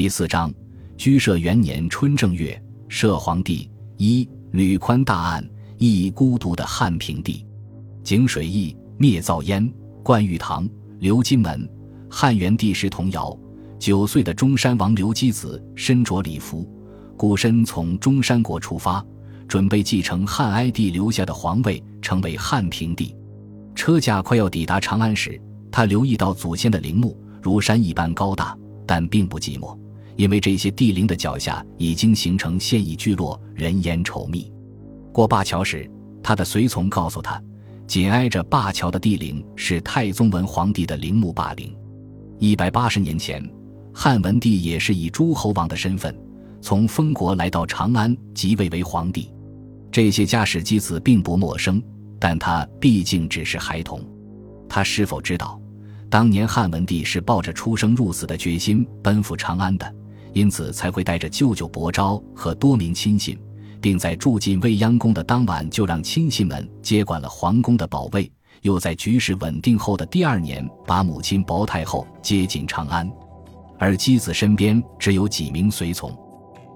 第四章，居舍元年春正月，摄皇帝一吕宽大案，一孤独的汉平帝，井水驿灭灶烟，灌玉堂，刘金门。汉元帝时童谣，九岁的中山王刘基子身着礼服，孤身从中山国出发，准备继承汉哀帝留下的皇位，成为汉平帝。车驾快要抵达长安时，他留意到祖先的陵墓如山一般高大，但并不寂寞。因为这些帝陵的脚下已经形成现役聚落，人烟稠密。过灞桥时，他的随从告诉他，紧挨着灞桥的帝陵是太宗文皇帝的陵墓霸陵。一百八十年前，汉文帝也是以诸侯王的身份从封国来到长安即位为皇帝。这些家史基子并不陌生，但他毕竟只是孩童。他是否知道，当年汉文帝是抱着出生入死的决心奔赴长安的？因此才会带着舅舅伯昭和多名亲信，并在住进未央宫的当晚就让亲信们接管了皇宫的保卫，又在局势稳定后的第二年把母亲薄太后接进长安，而姬子身边只有几名随从。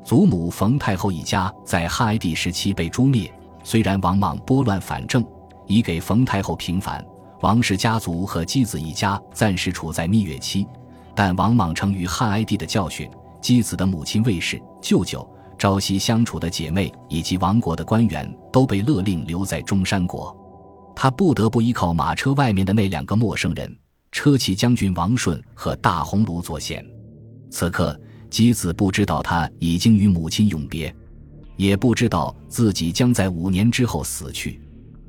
祖母冯太后一家在汉哀帝时期被诛灭，虽然王莽拨乱反正，以给冯太后平反，王氏家族和姬子一家暂时处在蜜月期，但王莽承于汉哀帝的教训。姬子的母亲卫氏、舅舅、朝夕相处的姐妹以及王国的官员都被勒令留在中山国，他不得不依靠马车外面的那两个陌生人——车骑将军王顺和大鸿胪作险。此刻，姬子不知道他已经与母亲永别，也不知道自己将在五年之后死去。《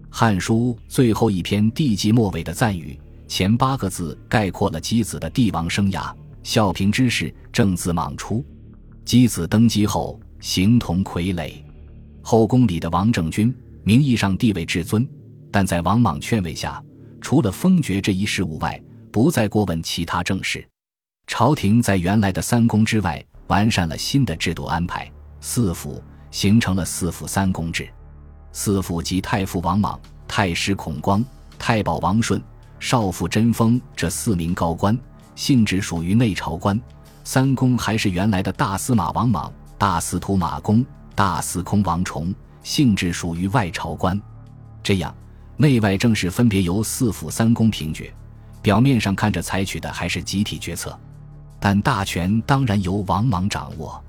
汉书》最后一篇帝纪末尾的赞语，前八个字概括了姬子的帝王生涯。孝平之事正自莽出，姬子登基后形同傀儡。后宫里的王政君名义上地位至尊，但在王莽劝慰下，除了封爵这一事务外，不再过问其他政事。朝廷在原来的三公之外，完善了新的制度安排，四府形成了四府三公制。四府即太傅王莽、太师孔光、太保王顺、少傅贞丰这四名高官。性质属于内朝官，三公还是原来的大司马王莽、大司徒马公、大司空王崇，性质属于外朝官。这样，内外政事分别由四府三公平决。表面上看着采取的还是集体决策，但大权当然由王莽掌握，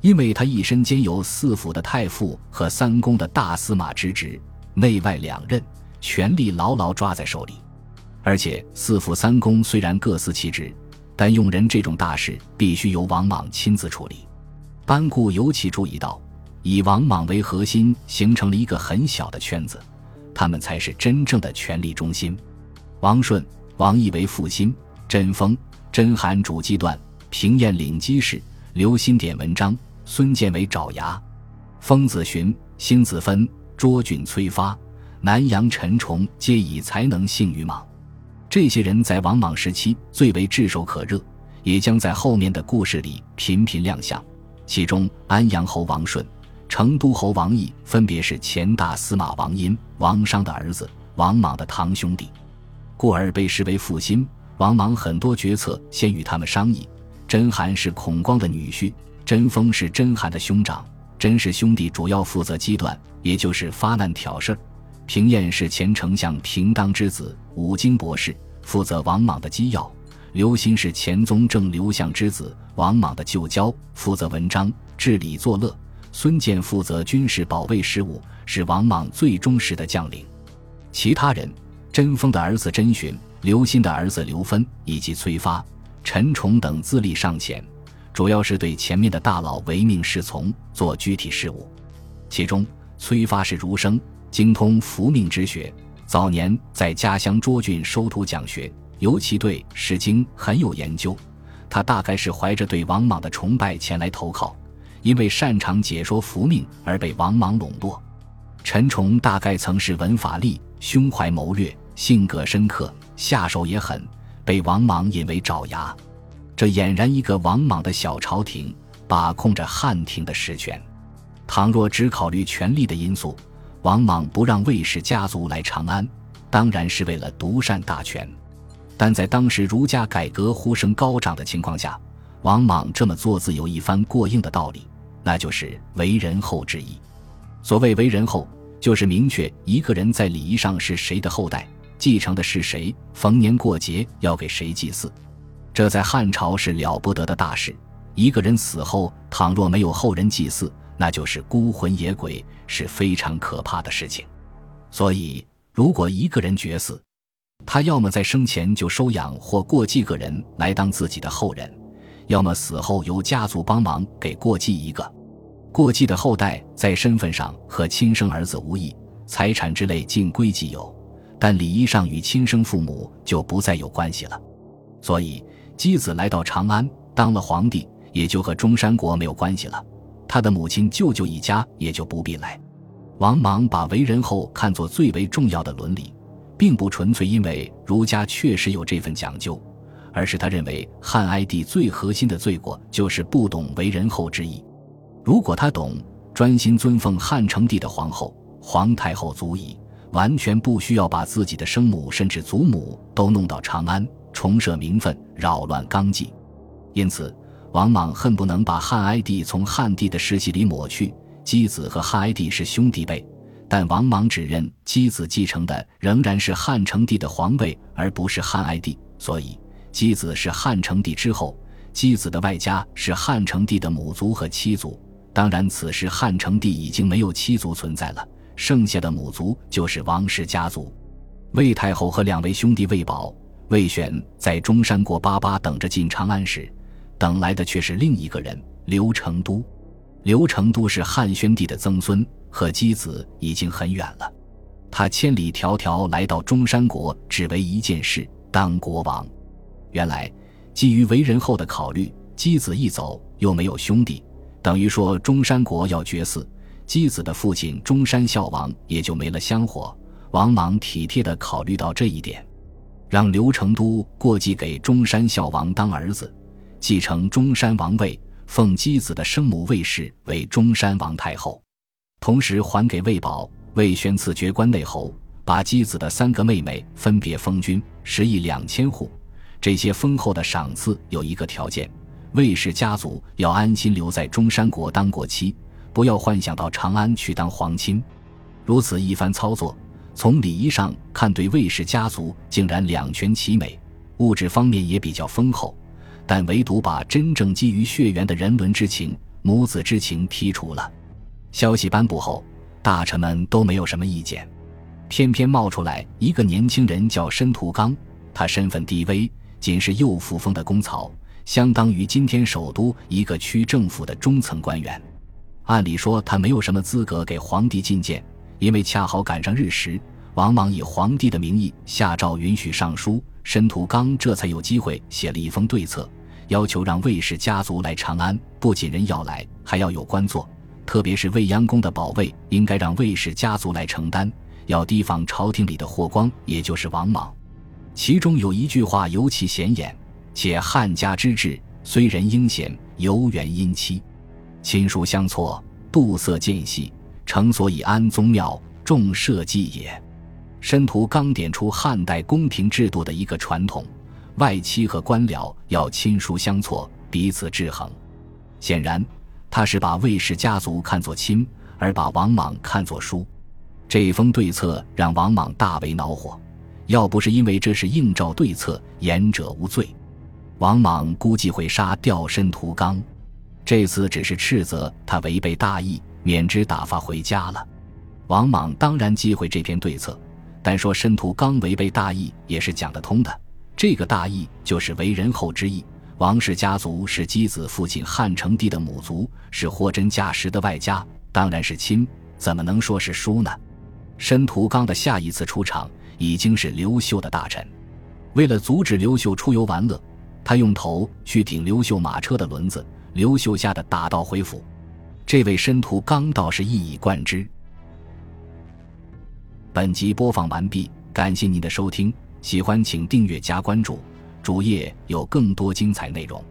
因为他一身兼有四府的太傅和三公的大司马之职，内外两任，权力牢牢抓在手里。而且四府三公虽然各司其职，但用人这种大事必须由王莽亲自处理。班固尤其注意到，以王莽为核心形成了一个很小的圈子，他们才是真正的权力中心。王顺、王毅为腹心，真丰、真韩主机断，平晏领机事，刘歆点文章，孙建为爪牙，封子荀、辛子芬、卓俊、崔发、南阳陈崇皆以才能幸于莽。这些人在王莽时期最为炙手可热，也将在后面的故事里频频亮相。其中，安阳侯王顺、成都侯王毅分别是前大司马王殷、王商的儿子，王莽的堂兄弟，故而被视为腹心。王莽很多决策先与他们商议。甄邯是孔光的女婿，甄丰是甄邯的兄长，甄氏兄弟主要负责机断，也就是发难挑事儿。平晏是前丞相平当之子，武经博士，负责王莽的机要；刘歆是前宗正刘向之子，王莽的旧交，负责文章、治理、作乐；孙建负责军事保卫事务，是王莽最忠实的将领。其他人，甄丰的儿子甄询、刘歆的儿子刘芬以及崔发、陈崇等资历尚浅，主要是对前面的大佬唯命是从，做具体事务。其中，崔发是儒生。精通符命之学，早年在家乡涿郡收徒讲学，尤其对《诗经》很有研究。他大概是怀着对王莽的崇拜前来投靠，因为擅长解说符命而被王莽笼络。陈崇大概曾是文法吏，胸怀谋略，性格深刻，下手也狠，被王莽引为爪牙。这俨然一个王莽的小朝廷，把控着汉廷的实权。倘若只考虑权力的因素，王莽不让魏氏家族来长安，当然是为了独善大权。但在当时儒家改革呼声高涨的情况下，王莽这么做自有一番过硬的道理，那就是为人后之意。所谓为人后，就是明确一个人在礼仪上是谁的后代，继承的是谁，逢年过节要给谁祭祀。这在汉朝是了不得的大事。一个人死后，倘若没有后人祭祀，那就是孤魂野鬼，是非常可怕的事情。所以，如果一个人绝嗣，他要么在生前就收养或过继个人来当自己的后人，要么死后由家族帮忙给过继一个。过继的后代在身份上和亲生儿子无异，财产之类尽归己有，但礼仪上与亲生父母就不再有关系了。所以，箕子来到长安当了皇帝。也就和中山国没有关系了，他的母亲、舅舅一家也就不必来。王莽把为人后看作最为重要的伦理，并不纯粹因为儒家确实有这份讲究，而是他认为汉哀帝最核心的罪过就是不懂为人后之意。如果他懂，专心尊奉汉成帝的皇后、皇太后足矣，完全不需要把自己的生母甚至祖母都弄到长安，重设名分，扰乱纲纪。因此。王莽恨不能把汉哀帝从汉帝的世系里抹去。箕子和汉哀帝是兄弟辈，但王莽只认箕子继承的仍然是汉成帝的皇位，而不是汉哀帝。所以，箕子是汉成帝之后，箕子的外家是汉成帝的母族和妻族。当然，此时汉成帝已经没有妻族存在了，剩下的母族就是王氏家族。魏太后和两位兄弟魏宝、魏玄在中山国巴巴等着进长安时。等来的却是另一个人刘成都。刘成都是汉宣帝的曾孙，和姬子已经很远了。他千里迢迢来到中山国，只为一件事——当国王。原来，基于为人后的考虑，箕子一走又没有兄弟，等于说中山国要绝嗣，箕子的父亲中山孝王也就没了香火。王莽体贴地考虑到这一点，让刘成都过继给中山孝王当儿子。继承中山王位，奉箕子的生母魏氏为中山王太后，同时还给魏宝、魏宣赐爵关内侯，把箕子的三个妹妹分别封君，十亿两千户。这些丰厚的赏赐有一个条件：魏氏家族要安心留在中山国当国戚，不要幻想到长安去当皇亲。如此一番操作，从礼仪上看，对魏氏家族竟然两全其美，物质方面也比较丰厚。但唯独把真正基于血缘的人伦之情、母子之情剔除了。消息颁布后，大臣们都没有什么意见。偏偏冒出来一个年轻人，叫申屠刚。他身份低微，仅是右扶风的公曹，相当于今天首都一个区政府的中层官员。按理说，他没有什么资格给皇帝觐见，因为恰好赶上日食。王莽以皇帝的名义下诏允许上书。申屠刚这才有机会写了一封对策，要求让魏氏家族来长安，不仅人要来，还要有官做，特别是未央宫的保卫，应该让魏氏家族来承担，要提防朝廷里的霍光，也就是王莽。其中有一句话尤其显眼：“且汉家之治，虽人英贤，犹原姻戚，亲疏相错，度色渐细，诚所以安宗庙，重社稷也。”申屠刚点出汉代宫廷制度的一个传统：外戚和官僚要亲疏相错，彼此制衡。显然，他是把魏氏家族看作亲，而把王莽看作疏。这封对策让王莽大为恼火。要不是因为这是应照对策，言者无罪，王莽估计会杀掉申屠刚。这次只是斥责他违背大义，免职打发回家了。王莽当然忌讳这篇对策。但说申屠刚违背大义也是讲得通的，这个大义就是为人后之意。王氏家族是箕子父亲汉成帝的母族，是货真价实的外家，当然是亲，怎么能说是叔呢？申屠刚的下一次出场已经是刘秀的大臣，为了阻止刘秀出游玩乐，他用头去顶刘秀马车的轮子，刘秀吓得打道回府。这位申屠刚倒是一以贯之。本集播放完毕，感谢您的收听，喜欢请订阅加关注，主页有更多精彩内容。